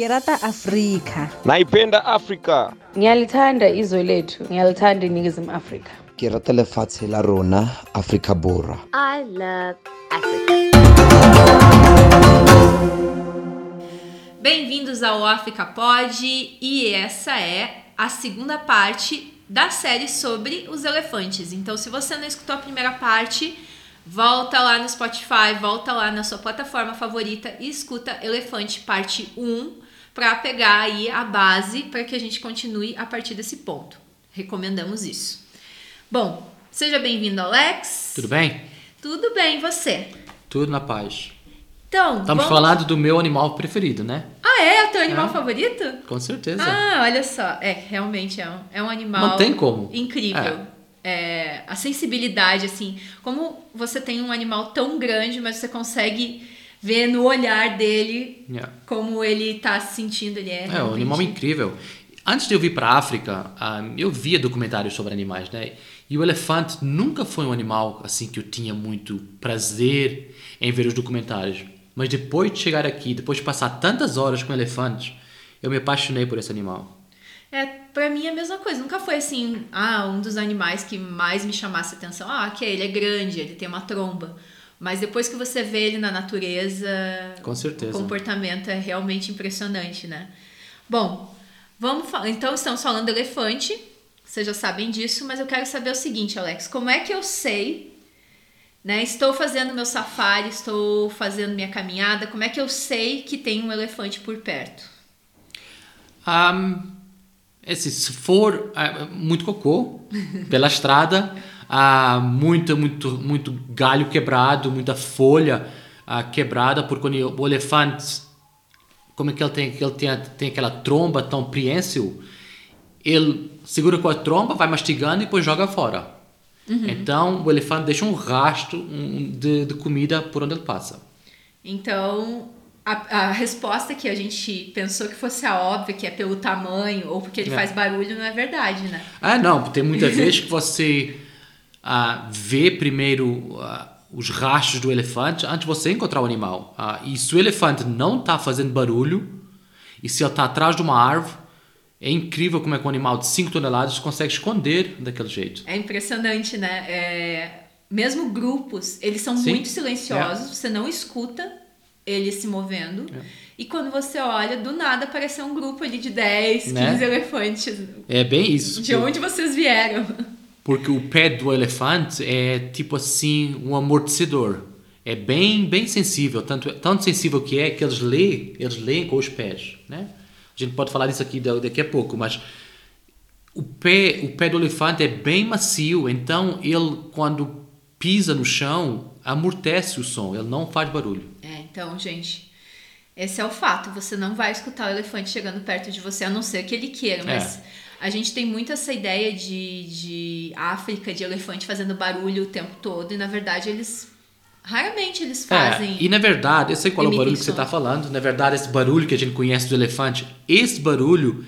Kirata Afrika. naipenda afrika ngiyalithanda izwe lethu ngiyalithanda iningizimu afrika ke rata lefatshe la rona afrika borwa I love Africa. Bem-vindos ao África Pod e essa é a segunda parte da série sobre os elefantes. Então, se você não escutou a primeira parte, volta lá no Spotify, volta lá na sua plataforma favorita e escuta Elefante Parte 1 para pegar aí a base para que a gente continue a partir desse ponto. Recomendamos isso. Bom, seja bem-vindo, Alex. Tudo bem? Tudo bem, você? Tudo na paz. Então, Estamos vamos... falando do meu animal preferido, né? Ah, é? O teu animal É. favorito? Com certeza. Ah, olha só. É, realmente é um, é um animal. Não tem como. Incrível. É, a sensibilidade, assim. Como você tem um animal tão grande, mas você consegue ver no olhar dele Yeah. como ele tá se sentindo. Ele é. É, um animal incrível. Antes de eu vir para a África, ah, eu via documentários sobre animais, né? E o elefante nunca foi um animal assim que eu tinha muito prazer em ver os documentários. Mas depois de chegar aqui, depois de passar tantas horas com elefantes, eu me apaixonei por esse animal. É, pra mim é a mesma coisa. Nunca foi assim, ah, um dos animais que mais me chamasse atenção. Ah, que ele é grande, ele tem uma tromba. Mas depois que você vê ele na natureza, Com certeza. o comportamento é realmente impressionante, né? Bom, vamos. Então estamos falando do elefante. Vocês já sabem disso, mas eu quero saber o seguinte, Alex, como é que eu sei, né? Estou fazendo meu safari, estou fazendo minha caminhada, como é que eu sei que tem um elefante por perto? Um, assim, se for ah, muito cocô pela estrada, ah, muito, muito, muito galho quebrado, muita folha ah, quebrada, porque o, o elefante, como é que ele tem, ele tem, tem aquela tromba tão preensil, ele segura com a tromba, vai mastigando e depois joga fora. Então o elefante deixa um rastro de, de comida por onde ele passa. Então, a, a resposta que a gente pensou que fosse a óbvia, que é pelo tamanho ou porque ele É. faz barulho, não é verdade, né? Ah, não, tem muitas vezes que você ah, vê primeiro os rastros do elefante antes de você encontrar o animal. E se o elefante não está fazendo barulho, e se ele está atrás de uma árvore, é incrível como é que um animal de 5 toneladas consegue esconder daquele jeito. É impressionante, né? É, mesmo grupos, eles são Sim. muito silenciosos, você não escuta eles se movendo. E quando você olha, do nada apareceu um grupo ali de 10, 15 Né? elefantes. É bem isso. De onde vocês vieram? Porque o pé do elefante é tipo assim um amortecedor. É bem bem sensível, tanto tanto sensível que é que eles leem, eles leem com os pés, né? A gente pode falar disso aqui da- daqui a pouco, mas o pé, o pé do elefante é bem macio, então ele quando pisa no chão amortece o som, ele não faz barulho. É, então, gente, esse é o fato. Você não vai escutar o elefante chegando perto de você, a não ser que ele queira. Mas É. a gente tem muito essa ideia de, de África, de elefante fazendo barulho o tempo todo. E, na verdade, eles... Raramente eles fazem... É, e na verdade, eu sei qual é o barulho que você está falando. Na verdade, esse barulho que a gente conhece do elefante, esse barulho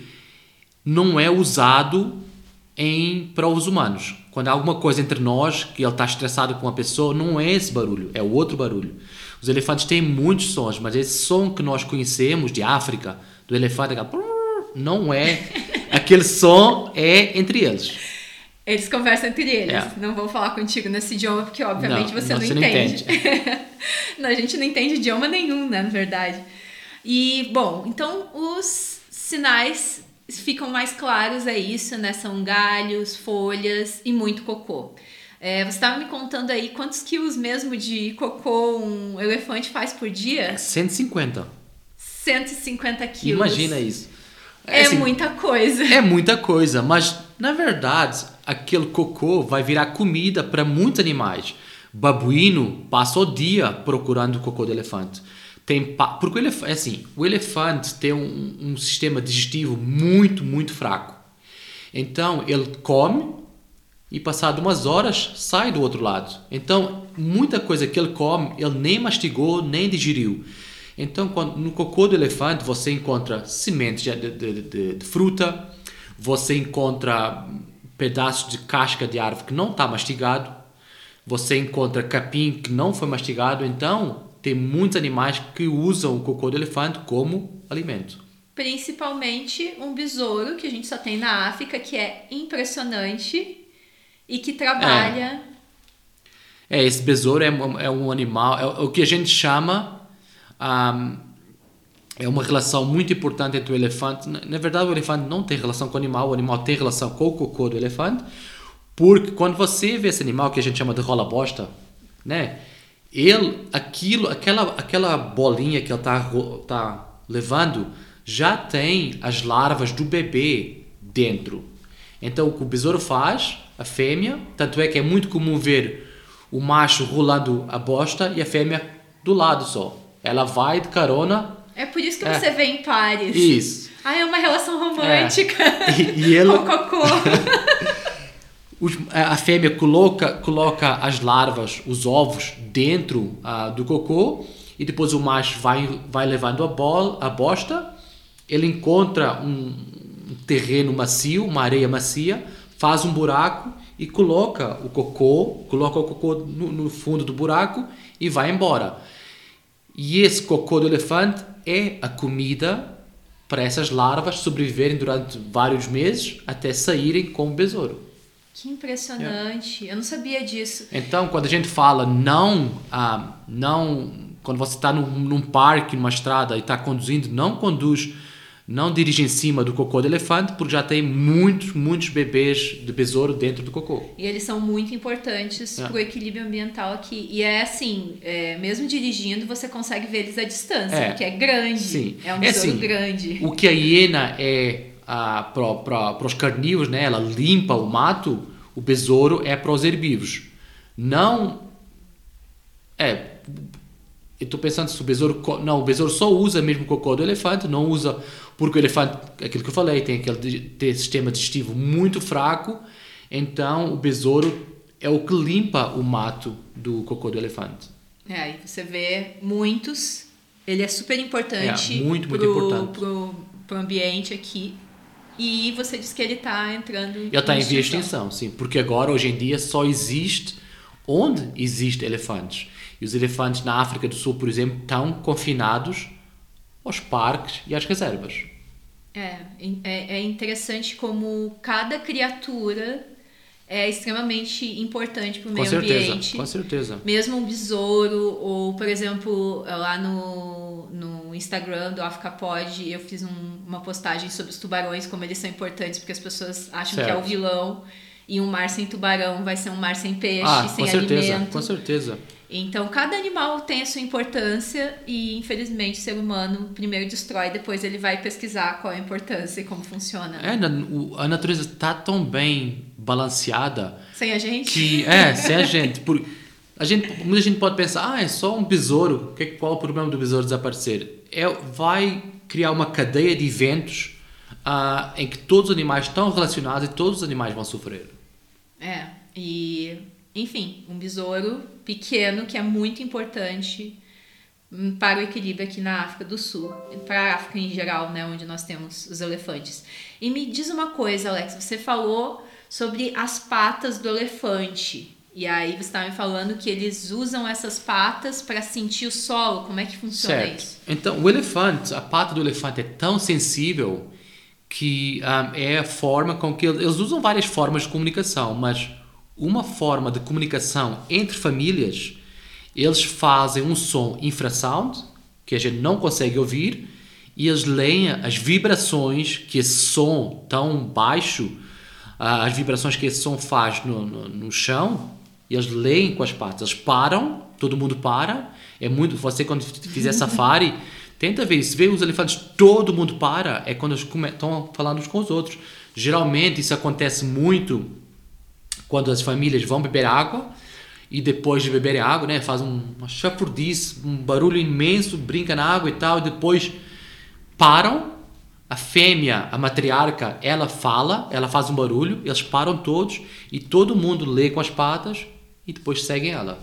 não é usado em para os humanos. Quando há alguma coisa entre nós, que ele está estressado com uma pessoa, não é esse barulho, é o outro barulho. Os elefantes têm muitos sons, mas esse som que nós conhecemos de África, do elefante, prrr, não é. Aquele som é entre eles. Eles conversam entre eles. É. Não vou falar contigo nesse idioma, porque obviamente Não, você não, você não entende. Não, a gente não entende idioma nenhum, né, na verdade. E, bom, então os sinais ficam mais claros, é isso, né? São galhos, folhas e muito cocô. É, você estava me contando aí quantos quilos mesmo de cocô um elefante faz por dia? 150. 150 quilos. Imagina isso. É assim, muita coisa. É muita coisa, mas na verdade aquele cocô vai virar comida para muitos animais. Babuíno passa o dia procurando o cocô do elefante. Tem porque o elefante, assim, o elefante tem um, um sistema digestivo muito, muito fraco. Então ele come e passado umas horas sai do outro lado. Então muita coisa que ele come ele nem mastigou nem digeriu. Então quando, no cocô do elefante você encontra sementes de, de- de- de fruta, você encontra pedaços de casca de árvore que não está mastigado, você encontra capim que não foi mastigado. Então tem muitos animais que usam o cocô do elefante como alimento. principalmente um besouro que a gente só tem na África, que é impressionante e que trabalha. É, esse besouro é, é um animal, é o que a gente chama. Ahm, é uma relação muito importante entre o elefante. Na verdade, o elefante não tem relação com o animal, o animal tem relação com o cocô do elefante, porque quando você vê esse animal que a gente chama de rola bosta, né? Ele, aquilo, aquela, aquela bolinha que ele está tá levando já tem as larvas do bebê dentro. Então o que o besouro faz, a fêmea, tanto é que é muito comum ver o macho rolando a bosta e a fêmea do lado só. Ela vai de carona. É por isso que É. você vê em pares. Isso. Ah, é uma relação romântica. E, e Com o cocô. os- a fêmea coloca, coloca as larvas, os ovos, dentro ah, do cocô e depois o macho vai, vai levando a, bol, a bosta. Ele encontra um, um terreno macio, uma areia macia, faz um buraco e coloca o cocô, coloca o cocô no, no fundo do buraco e vai embora. E esse cocô do elefante é a comida para essas larvas sobreviverem durante vários meses até saírem com o besouro. Que impressionante. Eu não sabia disso. Então, quando a gente fala não, ah, não quando você está num, num parque, numa estrada e está conduzindo, não conduz, não dirige em cima do cocô do elefante, porque já tem muitos, muitos bebês de besouro dentro do cocô. E eles são muito importantes É. pro equilíbrio ambiental aqui. E é assim, é, mesmo dirigindo, você consegue ver eles à distância, É. porque é grande. Sim. É um É besouro assim, grande. O que a hiena é ah, para os carnívoros, né? ela limpa o mato, o besouro é para os herbívoros. Não. É. Eu estou pensando se o besouro. Não, o besouro só usa mesmo o cocô do elefante, não usa. Porque o elefante, aquilo que eu falei, tem aquele sistema digestivo muito fraco, então o besouro é o que limpa o mato do cocô do elefante. É, aí você vê muitos. Ele é super importante É, muito, muito pro, importante. Pro, pro ambiente aqui. E você diz que ele tá entrando Ele está em via extinção, sim, porque agora, hoje em dia, só existe onde existe elefantes. E os elefantes na África do Sul, por exemplo, estão confinados aos parques e às reservas. É, é, é interessante como cada criatura é extremamente importante para o meio certeza, ambiente. com certeza. Mesmo um besouro, ou por exemplo, lá no, no Instagram do Africa Pod, eu fiz um- uma postagem sobre os tubarões, como eles são importantes, porque as pessoas acham que é o Certo. vilão. E um mar sem tubarão vai ser um mar sem peixe, Ah, sem com certeza, alimento. com certeza. Então, cada animal tem a sua importância e, infelizmente, o ser humano primeiro destrói, depois ele vai pesquisar qual é a importância e como funciona. É, na- o- a natureza está tão bem balanceada Sem a gente? que é sem a gente por a gente muita gente pode pensar ah é só um besouro que qual é o problema do besouro desaparecer é vai criar uma cadeia de eventos ah, em que todos os animais estão relacionados e todos os animais vão sofrer É, e enfim, um besouro pequeno que é muito importante hum, para o equilíbrio aqui na África do Sul, para a África em geral, né, onde nós temos os elefantes. E me diz uma coisa, Alex, você falou sobre as patas do elefante. E aí você estava me falando que eles usam essas patas para sentir o solo. Como é que funciona certo isso? então o elefante a pata do elefante é tão sensível que ah, é a forma com que eles usam várias formas de comunicação mas uma forma de comunicação entre famílias eles fazem um som infrasound que a gente não consegue ouvir e eles leem as vibrações que esse som tão baixo ah, as vibrações que esse som faz no, no, no chão e eles leem com as patas eles param todo mundo para. É muito você quando fizer safari tenta ver se vê os elefantes todo mundo para. É quando eles estão falando uns com os outros. Geralmente isso acontece muito quando as famílias vão beber água e depois de beberem água, né, faz um, uma chafurdice, um barulho imenso, brinca na água e tal, e depois param, a fêmea, a matriarca, ela fala, ela faz um barulho, eles param todos e todo mundo lê com as patas e depois seguem ela.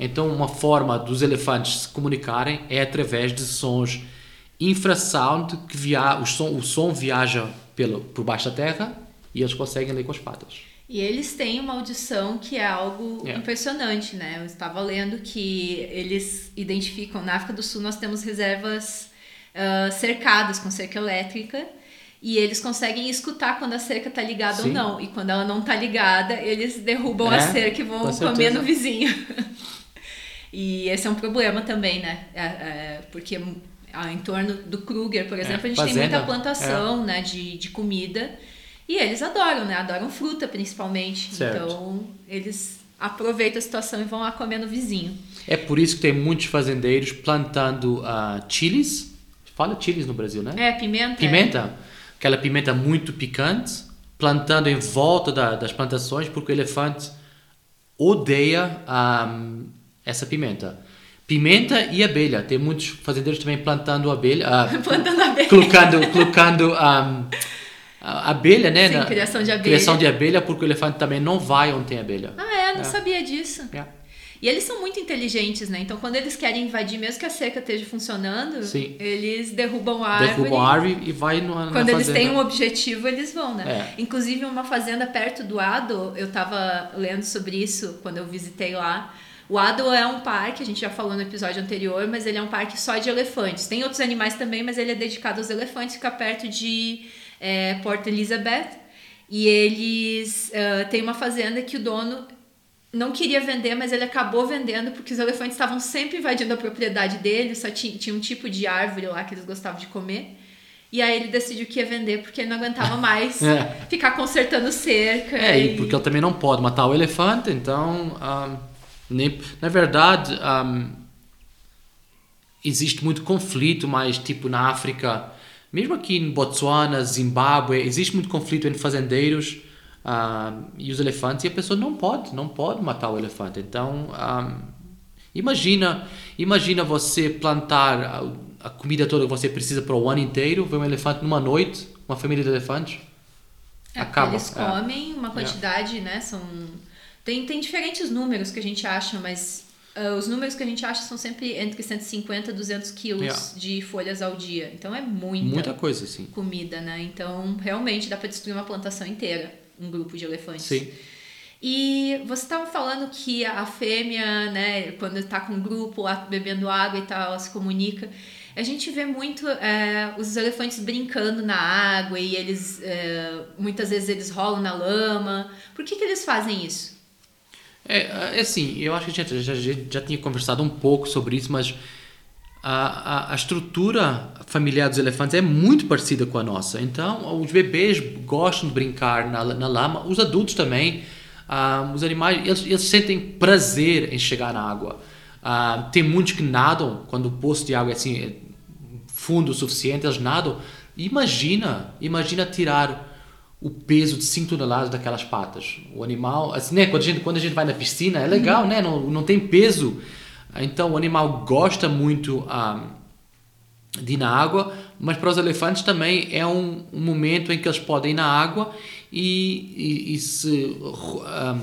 Então, uma forma dos elefantes se comunicarem é através de sons infrasound que via, o, som, o som viaja pelo, por baixo da terra e eles conseguem ler com as patas. E eles têm uma audição que é algo É. impressionante, né? Eu estava lendo que eles identificam, na África do Sul nós temos reservas ah, cercados com cerca elétrica. E eles conseguem escutar quando a cerca tá ligada Sim. ou não. E quando ela não tá ligada, eles derrubam É, a cerca e vão com comer no vizinho. e esse é um problema também, né? É, é, porque em torno do Kruger, por exemplo, a gente tem fazenda, muita plantação né, de, de comida. E eles adoram, né? Adoram fruta, principalmente. Certo. Então, eles aproveitam a situação e vão lá comer no vizinho. É por isso que tem muitos fazendeiros plantando ah, chiles. Fala chiles no Brasil, né? É, pimenta. Pimenta. Aquela pimenta muito picante. Plantando em volta da- das plantações, porque o elefante odeia ahm, essa pimenta. Pimenta e abelha. Tem muitos fazendeiros também plantando abelha. ah, Plantando abelha. colocando, colocando ahm, a abelha, né? Sim, na- criação de abelha. Criação de abelha, porque o elefante também não vai onde tem abelha. Ah, é? Não É. sabia disso. É. E eles são muito inteligentes, né? Então, quando eles querem invadir, mesmo que a cerca esteja funcionando, Sim. eles derrubam a árvore. Derrubam a árvore e vai no, Quando eles fazenda. têm um objetivo, eles vão, né? É. Inclusive, uma fazenda perto do Ado, eu tava lendo sobre isso quando eu visitei lá. O Ado é um parque, a gente já falou no episódio anterior, mas ele é um parque só de elefantes. Tem outros animais também, mas ele é dedicado aos elefantes, fica perto de é, Port Elizabeth. E eles ah, têm uma fazenda que o dono não queria vender, mas ele acabou vendendo porque os elefantes estavam sempre invadindo a propriedade dele, só tinha, tinha um tipo de árvore lá que eles gostavam de comer. E aí ele decidiu que ia vender porque ele não aguentava mais É. ficar consertando cerca. É, e porque ele também não pode matar o elefante, então, ahm, nem, na verdade, ahm, existe muito conflito, mas tipo na África, mesmo aqui em Botsuana, Zimbábue, existe muito conflito entre fazendeiros ahm, e os elefantes, e a pessoa não pode, não pode matar o elefante. Então, ahm, imagina, imagina você plantar a, a comida toda que você precisa para o ano inteiro, ver um elefante numa noite, uma família de elefantes. É, acaba, Eles é. comem uma quantidade, né? São tem, tem diferentes números que a gente acha, mas ah, os números que a gente acha são sempre entre 150 e 200 quilos Yeah. de folhas ao dia. Então é muita, Muita coisa, assim. comida, né? Então realmente dá para destruir uma plantação inteira, um grupo de elefantes. Sim. E você estava falando que a fêmea, né, quando está com um grupo lá bebendo água e tal, ela se comunica. A gente vê muito é, os elefantes brincando na água e eles é, muitas vezes eles rolam na lama. Por que, que eles fazem isso? É, é assim, eu acho que a gente já, já, já tinha conversado um pouco sobre isso, mas a, a, a estrutura familiar dos elefantes é muito parecida com a nossa. Então, os bebês gostam de brincar na, na lama, os adultos também. Ah, os animais, eles, eles sentem prazer em chegar na água. Ah, tem muitos que nadam quando o poço de água é assim, é fundo o suficiente, eles nadam. Imagina, imagina tirar o peso de 5 toneladas daquelas patas. O animal, assim, né, quando a gente quando a gente vai na piscina, é legal, né? Não, não tem peso. Então o animal gosta muito ah, de ir na água, mas para os elefantes também é um, um momento em que eles podem ir na água e, e, e se ah,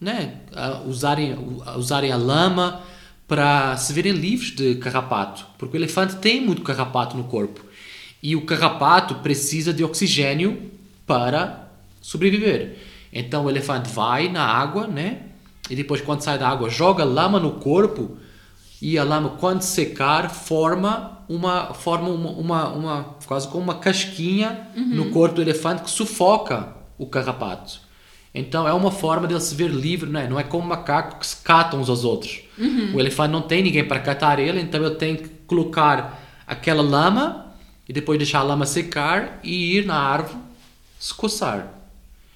né, usarem, usarem a lama para se verem livres de carrapato, porque o elefante tem muito carrapato no corpo e o carrapato precisa de oxigênio para sobreviver. Então o elefante vai na água, né? E depois quando sai da água joga lama no corpo e a lama quando secar forma uma forma uma, uma, uma quase como uma casquinha no corpo do elefante que sufoca o carrapato. Então é uma forma dele se ver livre, não é? Não é como macaco que se catam uns aos outros. O elefante não tem ninguém para catar ele, então ele tem que colocar aquela lama e depois deixar a lama secar e ir na árvore se coçar.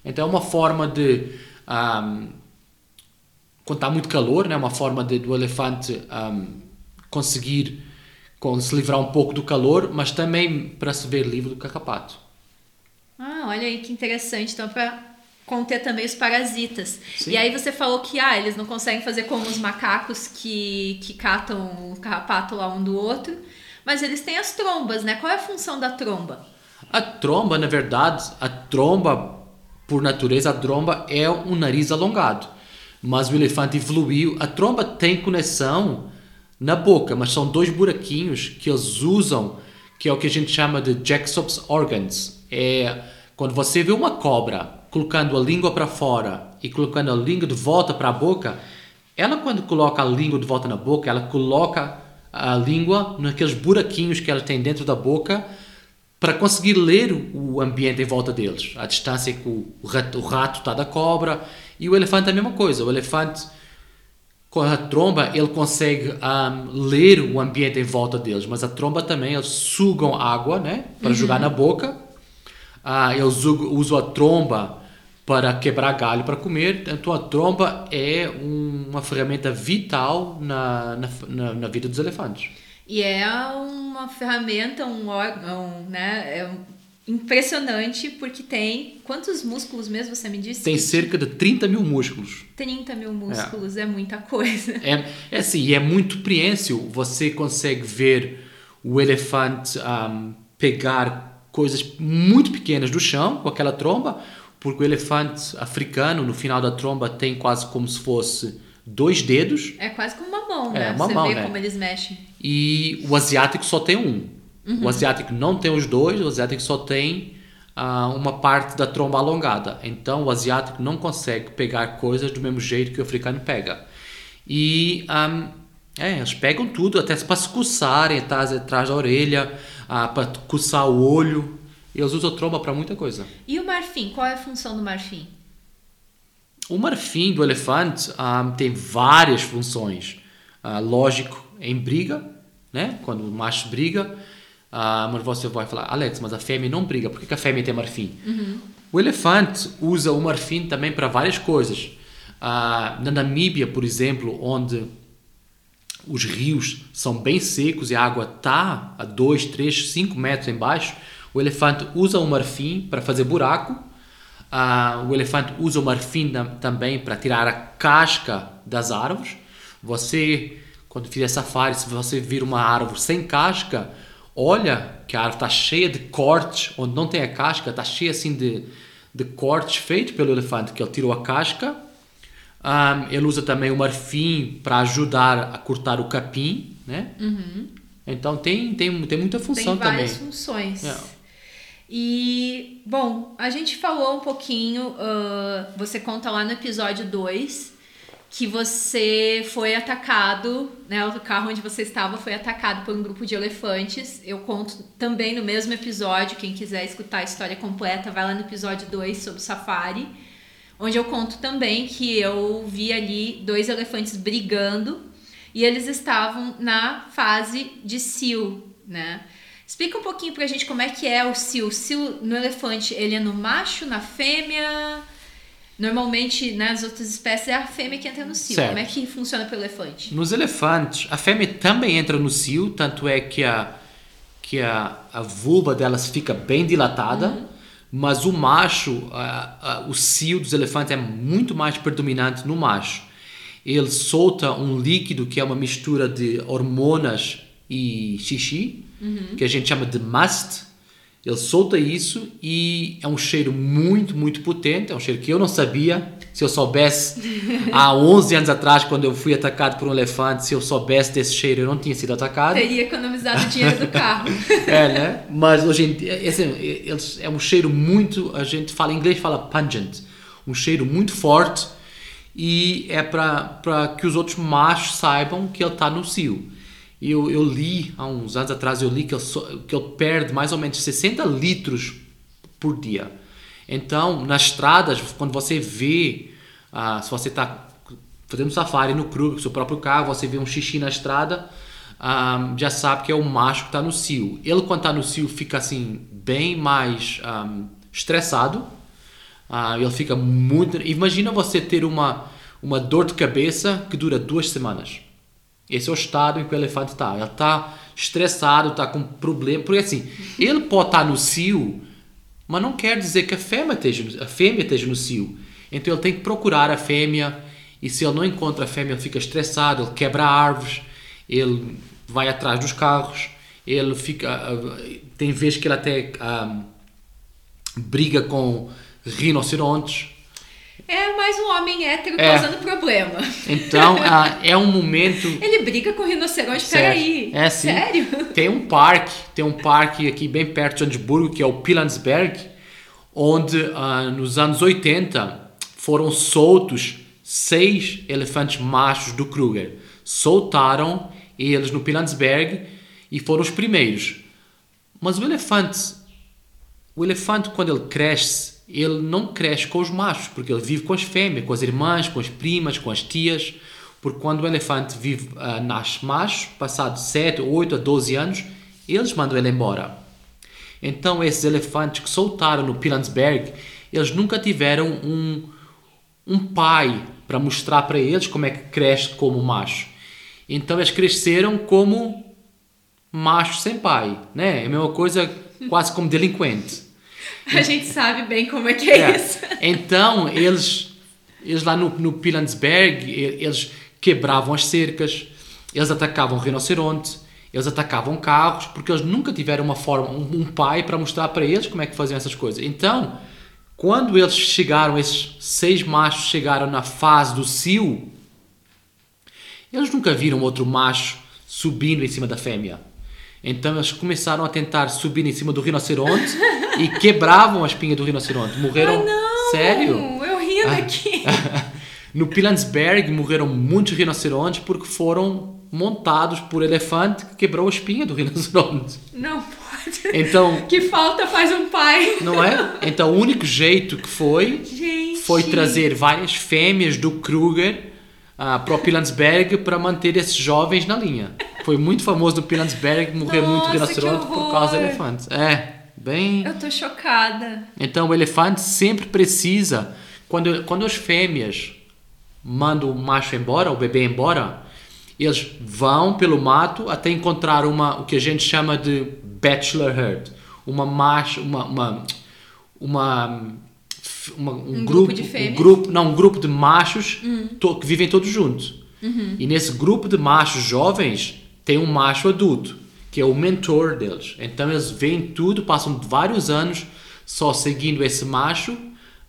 Então é uma forma de ahm, quando está muito calor, né? Uma forma de, do elefante ahm, conseguir com, se livrar um pouco do calor, mas também para se ver livre do carrapato. Ah, olha aí que interessante. Então, para conter também os parasitas. Sim. E aí você falou que ah, eles não conseguem fazer como os macacos que, que catam o carrapato lá um do outro, mas eles têm as trombas, né? Qual é a função da tromba? A tromba, na verdade, a tromba, por natureza, a tromba é um nariz alongado. Mas o elefante evoluiu. A tromba tem conexão na boca, mas são dois buraquinhos que eles usam, que é o que a gente chama de Jacob's organs. É quando você vê uma cobra colocando a língua para fora e colocando a língua de volta para a boca, ela quando coloca a língua de volta na boca, ela coloca a língua naqueles buraquinhos que ela tem dentro da boca para conseguir ler o ambiente em volta deles. A distância que o rato, o rato está da cobra e o elefante é a mesma coisa. O elefante com a tromba ele consegue um, ler o ambiente em volta deles, mas a tromba também eles sugam água, né, para jogar na boca. Uh, eles usam a tromba para quebrar galho para comer. Então a tromba é um, uma ferramenta vital na, na, na, vida dos elefantes. E é uma ferramenta, um órgão, né? É impressionante porque tem. Quantos músculos mesmo você me disse? Tem cerca de 30 mil músculos. 30 mil músculos, é, é muita coisa. É, é assim, é muito preensio. Você consegue ver o elefante um, pegar coisas muito pequenas do chão com aquela tromba porque o elefante africano, no final da tromba, tem quase como se fosse dois dedos. É quase como uma mão, é, né? Uma Você mão, vê né? como eles mexem. E o asiático só tem um. Uhum. O asiático não tem os dois, o asiático só tem uh, uma parte da tromba alongada. Então o asiático não consegue pegar coisas do mesmo jeito que o africano pega. E um, é, eles pegam tudo, até para se coçarem atrás, atrás da orelha, uh, para coçar o olho. Eles usam tromba para muita coisa. E o marfim? Qual é a função do marfim? O marfim do elefante um, tem várias funções. Uh, lógico, em briga, né? quando o macho briga. Uh, mas você vai falar, Alex, mas a fêmea não briga, por que a fêmea tem marfim? Uhum. O elefante usa o marfim também para várias coisas. Na Namíbia, por exemplo, onde os rios são bem secos e a água está a 2, 3, 5 metros embaixo, o elefante usa o marfim para fazer buraco. Uh, o elefante usa o marfim também para tirar a casca das árvores. Você, quando fizer safari, se você vir uma árvore sem casca, olha que a árvore está cheia de cortes, onde não tem a casca, está cheia assim de, de cortes feitos pelo elefante, que ele tirou a casca. Um, ele usa também o marfim para ajudar a cortar o capim, né? Uhum. Então tem, tem, tem muita função tem várias também. funções. É. E, bom, a gente falou um pouquinho, uh, você conta lá no episódio 2 que você foi atacado, né? O carro onde você estava foi atacado por um grupo de elefantes. Eu conto também no mesmo episódio, quem quiser escutar a história completa, vai lá no episódio 2 sobre o safari, onde eu conto também que eu vi ali dois elefantes brigando e eles estavam na fase de cio, né? Explica um pouquinho pra gente como é que é o cio. O cio no elefante, ele é no macho, na fêmea? Normalmente, nas outras espécies, é a fêmea que entra no cio. Certo. Como é que funciona pro elefante? Nos elefantes, a fêmea também entra no cio, tanto é que a, que a, a vulva delas fica bem dilatada, mas o macho, a, a, o cio dos elefantes é muito mais predominante no macho. Ele solta um líquido que é uma mistura de hormonas e xixi, que a gente chama de must. Ele solta isso e é um cheiro muito, muito potente. É um cheiro que eu não sabia. Se eu soubesse há 11 anos atrás, quando eu fui atacado por um elefante, se eu soubesse desse cheiro, eu não tinha sido atacado. Teria economizado o dinheiro do carro. É, né? Mas hoje em dia, eles- é um cheiro muito. A gente fala em inglês, fala pungent. Um cheiro muito forte e é para que os outros machos saibam que ele está no cio. Eu, eu li, há uns anos atrás, eu li que ele, que perde mais ou menos 60 litros por dia. Então, nas estradas, quando você vê, ah, se você está fazendo safari no Kruger, seu próprio carro, você vê um xixi na estrada, ah, já sabe que é o macho que está no cio. Ele, quando está no cio, fica assim, bem mais ah, estressado. Ele fica muito. Imagina você ter uma, uma dor de cabeça que dura duas semanas. Esse é o estado em que o elefante está. Ele está estressado, está com problema. Porque assim, ele pode estar no cio, mas não quer dizer que a fêmea esteja, a fêmea esteja no cio. Então ele tem que procurar a fêmea. E se ele não encontra a fêmea, ele fica estressado, ele quebra árvores, ele vai atrás dos carros, ele fica. ah, Tem vezes que ele até ah, briga com rinocerontes. É mais um homem hétero É. causando problema. Então ah, é um momento. Ele briga com rinoceronte, Sério. peraí. É sim. Sério? Tem um parque, tem um parque aqui bem perto de Johannesburgo, que é o Pilansberg, onde ah, nos anos 80 foram soltos seis elefantes machos do Kruger. Soltaram eles no Pilansberg e foram os primeiros. Mas o elefante, o elefante quando ele cresce, ele não cresce com os machos, porque ele vive com as fêmeas, com as irmãs, com as primas, com as tias. Porque quando o elefante vive, uh, nasce macho, passado 7, 8 a 12 anos, eles mandam ele embora. Então, esses elefantes que soltaram no Pilansberg, eles nunca tiveram um, um pai para mostrar para eles como é que cresce como macho. Então, eles cresceram como macho sem pai, né? É a mesma coisa, quase como delinquente. A gente sabe bem como é que é, É. isso. Então, eles, eles lá no, no Pilansberg, eles quebravam as cercas, eles atacavam rinoceronte, eles atacavam carros, porque eles nunca tiveram uma forma, um, um pai para mostrar para eles como é que faziam essas coisas. Então, quando eles chegaram, esses seis machos chegaram na fase do cio, eles nunca viram outro macho subindo em cima da fêmea. Então eles começaram a tentar subir em cima do rinoceronte e quebravam a espinha do rinoceronte. Morreram. Sério? Eu rindo Ah. aqui. No Pilansberg morreram muitos rinocerontes porque foram montados por elefante que quebrou a espinha do rinoceronte. Não pode. Então, Que falta faz um pai. não é? Então o único jeito que foi Gente. foi trazer várias fêmeas do Kruger ah, para o Pilansberg para manter esses jovens na linha. Foi muito famoso no Pilansberg morrer muito Nossa, rinoceronte por causa do horror. elefante. É, bem. Eu tô chocada. Então o elefante sempre precisa, quando, quando as fêmeas mandam o macho embora, o bebê embora, eles vão pelo mato até encontrar uma, o que a gente chama de bachelor herd, uma macho, uma, uma, uma, uma- um, Um grupo grupo, de um grupo, não, um grupo de machos to- que vivem todos juntos. E nesse grupo de machos jovens tem um macho adulto, que é o mentor deles. Então eles veem tudo, passam vários anos só seguindo esse macho,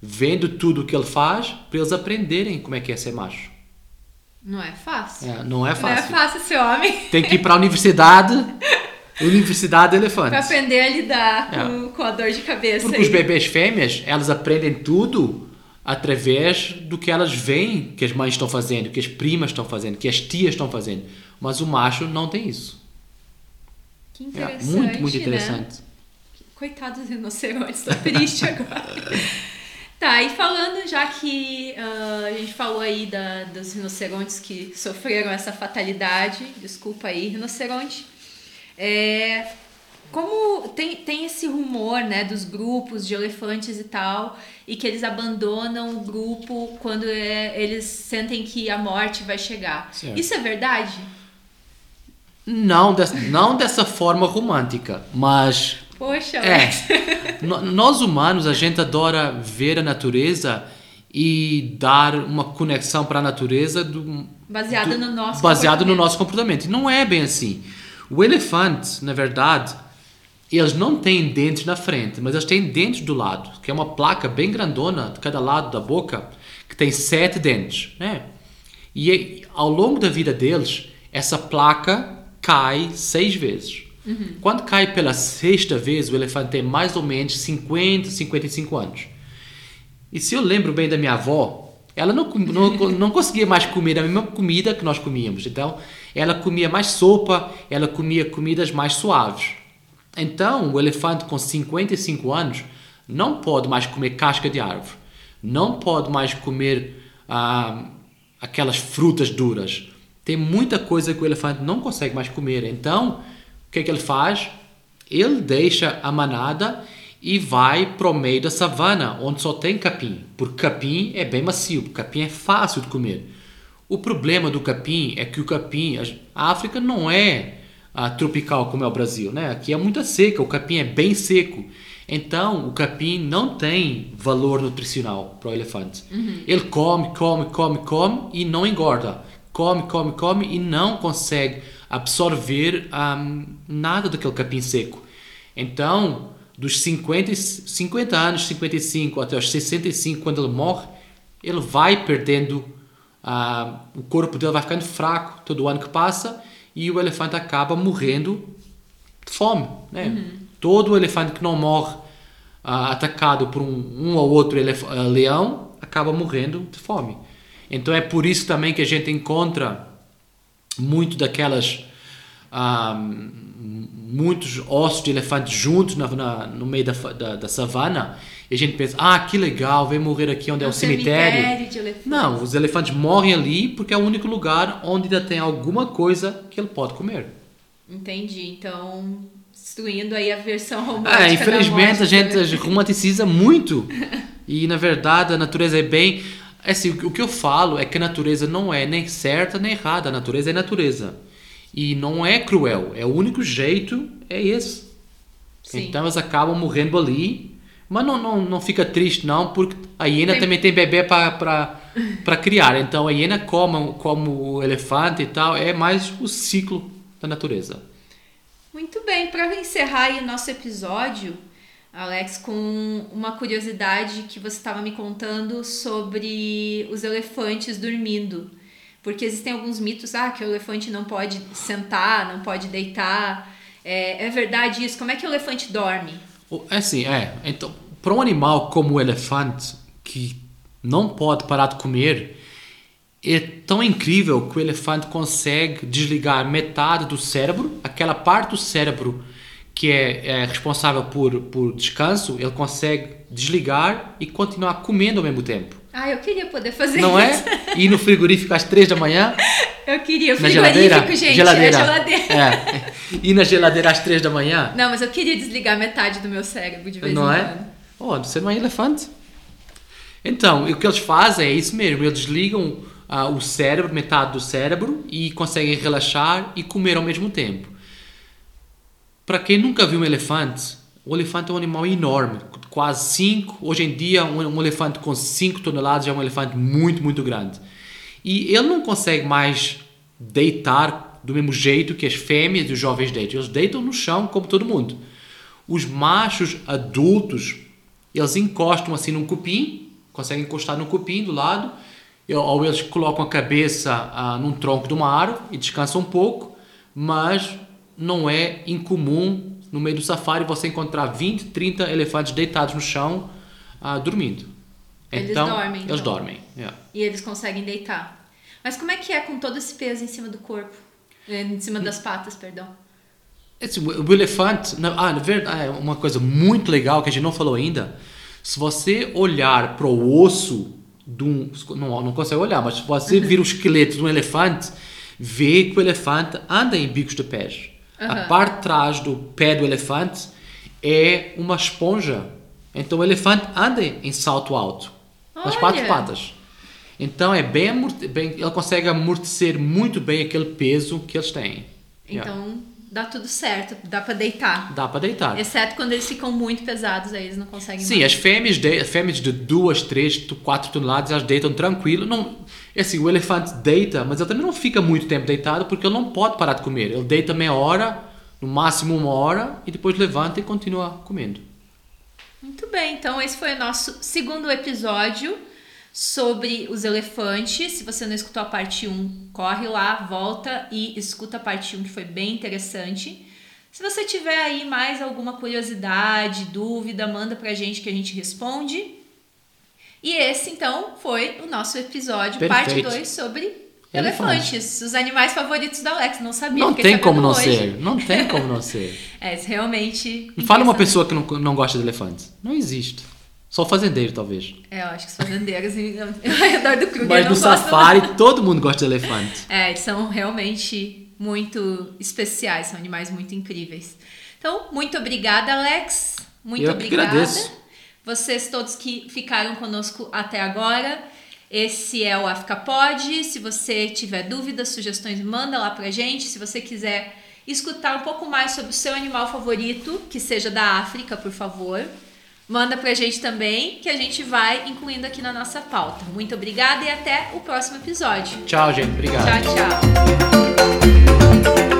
vendo tudo o que ele faz, para eles aprenderem como é que é ser macho. Não é fácil. É, não é Não é fácil. fácil ser homem. Tem que ir para a universidade, Universidade de Pra Elefantes. aprender a lidar É. com, com a dor de cabeça. Porque aí. os bebês fêmeas, elas aprendem tudo através do que elas veem que as mães estão fazendo, que as primas estão fazendo, que as tias estão fazendo. Mas o macho não tem isso. Que É, interessante. muito, muito né? interessante. Coitados dos rinocerontes, tô triste agora. Tá, e falando já que ah, a gente falou aí da, dos rinocerontes que sofreram essa fatalidade, desculpa aí, rinoceronte. É, como tem, tem esse rumor, né, dos grupos de elefantes e tal, e que eles abandonam o grupo quando é, eles sentem que a morte vai chegar. Certo. Isso é verdade? Não, des- não dessa forma romântica, mas Poxa, É. Nós humanos, a gente adora ver a natureza e dar uma conexão para a natureza do, Baseada do- no nosso baseado no nosso comportamento. Não é bem assim. O elefante, na verdade, eles não têm dentes na frente, mas eles têm dentes do lado, que é uma placa bem grandona de cada lado da boca, que tem sete dentes, né? E ao longo da vida deles, essa placa cai seis vezes. Quando cai pela sexta vez, o elefante tem mais ou menos 50, 55 anos. E se eu lembro bem da minha avó, ela não, não, não conseguia mais comer a mesma comida que nós comíamos. Então, ela comia mais sopa, ela comia comidas mais suaves. Então, o elefante com 55 anos não pode mais comer casca de árvore, não pode mais comer ah, aquelas frutas duras. Tem muita coisa que o elefante não consegue mais comer. Então, o que é que ele faz? Ele deixa a manada e vai para o meio da savana, onde só tem capim. Porque capim é bem macio, capim é fácil de comer. O problema do capim é que o capim, a África não é ah, tropical como é o Brasil, né? Aqui é muito seca, o capim é bem seco. Então, o capim não tem valor nutricional para o elefante. Ele come, come, come, come e não engorda. Come, come, come e não consegue absorver ahm, nada daquele capim seco. Então, dos 50, e- 50 anos, 55 até os 65, quando ele morre, ele vai perdendo, ah, o corpo dele vai ficando fraco todo ano que passa e o elefante acaba morrendo de fome. Né? Todo elefante que não morre ah, atacado por um, um ou outro ah, leão acaba morrendo de fome. Então é por isso também que a gente encontra muito daquelas ah, muitos ossos de elefante juntos na, na- no meio da, da, da savana, e a gente pensa, ah, que legal, vai morrer aqui onde é, o cemitério. de elefantes. Não, os elefantes morrem ali porque é o único lugar onde ainda tem alguma coisa que ele pode comer. Entendi. Então, destruindo aí a versão romântica. É, infelizmente a gente romanticiza muito. E na verdade a natureza é bem. Assim, o que eu falo é que a natureza não é nem certa nem errada. A natureza é natureza. E não é cruel. É o único jeito, é esse. Sim. Então elas acabam morrendo ali. Mas não, não, não fica triste, não, porque a hiena Tem- também tem bebê para criar. Então a hiena come como o elefante e tal. É mais o ciclo da natureza. Muito bem, para encerrar o nosso episódio, Alex, com uma curiosidade que você estava me contando sobre os elefantes dormindo. Porque existem alguns mitos, ah, que o elefante não pode sentar, não pode deitar. É, é verdade isso? Como é que o elefante dorme? É assim, é. Então, para um animal como o elefante, que não pode parar de comer, é tão incrível que o elefante consegue desligar metade do cérebro, aquela parte do cérebro que é, é responsável por, por descanso, ele consegue desligar e continuar comendo ao mesmo tempo. Ah, eu queria poder fazer Não é? isso. Ir no frigorífico às três da manhã, Eu queria. na Frigorífico, geladeira. gente. geladeira. É geladeira. É. Ir na geladeira às três da manhã. Não, mas eu queria desligar metade do meu cérebro de vez Não em é? quando. Oh, você não é elefante. Então, o que eles fazem é isso mesmo. Eles desligam ah, o cérebro, metade do cérebro, e conseguem relaxar e comer ao mesmo tempo. Para quem nunca viu um elefante, o elefante é um animal enorme, quase 5. Hoje em dia, um, um elefante com 5 toneladas é um elefante muito, muito grande. E ele não consegue mais deitar do mesmo jeito que as fêmeas e os jovens deitam. Eles deitam no chão como todo mundo. Os machos adultos, eles encostam assim num cupim, conseguem encostar num cupim do lado, ou eles colocam a cabeça ah, num tronco de uma árvore e descansam um pouco, mas não é incomum no meio do safari você encontrar 20, 30 elefantes deitados no chão ah, dormindo. Eles então, dormem, Eles então. dormem. yeah. E eles conseguem deitar. Mas como é que é com todo esse peso em cima do corpo? Eh, Em cima das patas, perdão. Esse, o o elefante, ah, na verdade, é uma coisa muito legal que a gente não falou ainda. Se você olhar para o osso de um. Não, não consegue olhar, mas se você vir o esqueleto de um elefante, vê que o elefante anda em bicos de pés. A Aham. parte de trás do pé do elefante é uma esponja. Então o elefante anda em salto alto, nas quatro patas. Então é bem, bem, ele consegue amortecer muito bem aquele peso que eles têm. Yeah. Então dá tudo certo, dá pra deitar. Dá para deitar. Exceto quando eles ficam muito pesados, aí eles não conseguem Sim, mais. as fêmeas de, fêmeas de 2, 3, 4 toneladas, elas deitam tranquilo. Não, é assim, o elefante deita, mas ele também não fica muito tempo deitado porque ele não pode parar de comer. Ele deita meia hora, no máximo uma hora, e depois levanta e continua comendo. Muito bem, então esse foi o nosso segundo episódio sobre os elefantes. Se você não escutou a parte 1, corre lá, volta e escuta a parte 1, que foi bem interessante. Se você tiver aí mais alguma curiosidade, dúvida, manda pra gente que a gente responde. E esse, então, foi o nosso episódio, parte Perfeito. 2, sobre Elefantes. elefantes. Os animais favoritos da Alex. Não sabia. Não tem como sabendo não hoje. ser. Não tem como não ser. É, realmente. Me fala uma pessoa que não, não gosta de elefantes. Não existe. Só fazendeiro, talvez. É, eu acho que os fazendeiros ao redor do Kruger Mas não no safari, todo mundo gosta de elefante. não. É, eles são realmente muito especiais, são animais muito incríveis. Então, muito obrigada, Alex. Muito Eu que obrigada. agradeço. Vocês todos que ficaram conosco até agora. Esse é o África Pod. Se você tiver dúvidas, sugestões, manda lá pra gente. Se você quiser escutar um pouco mais sobre o seu animal favorito, que seja da África, por favor, manda pra gente também, que a gente vai incluindo aqui na nossa pauta. Muito obrigada e até o próximo episódio. Tchau, gente. Obrigado. Tchau, tchau.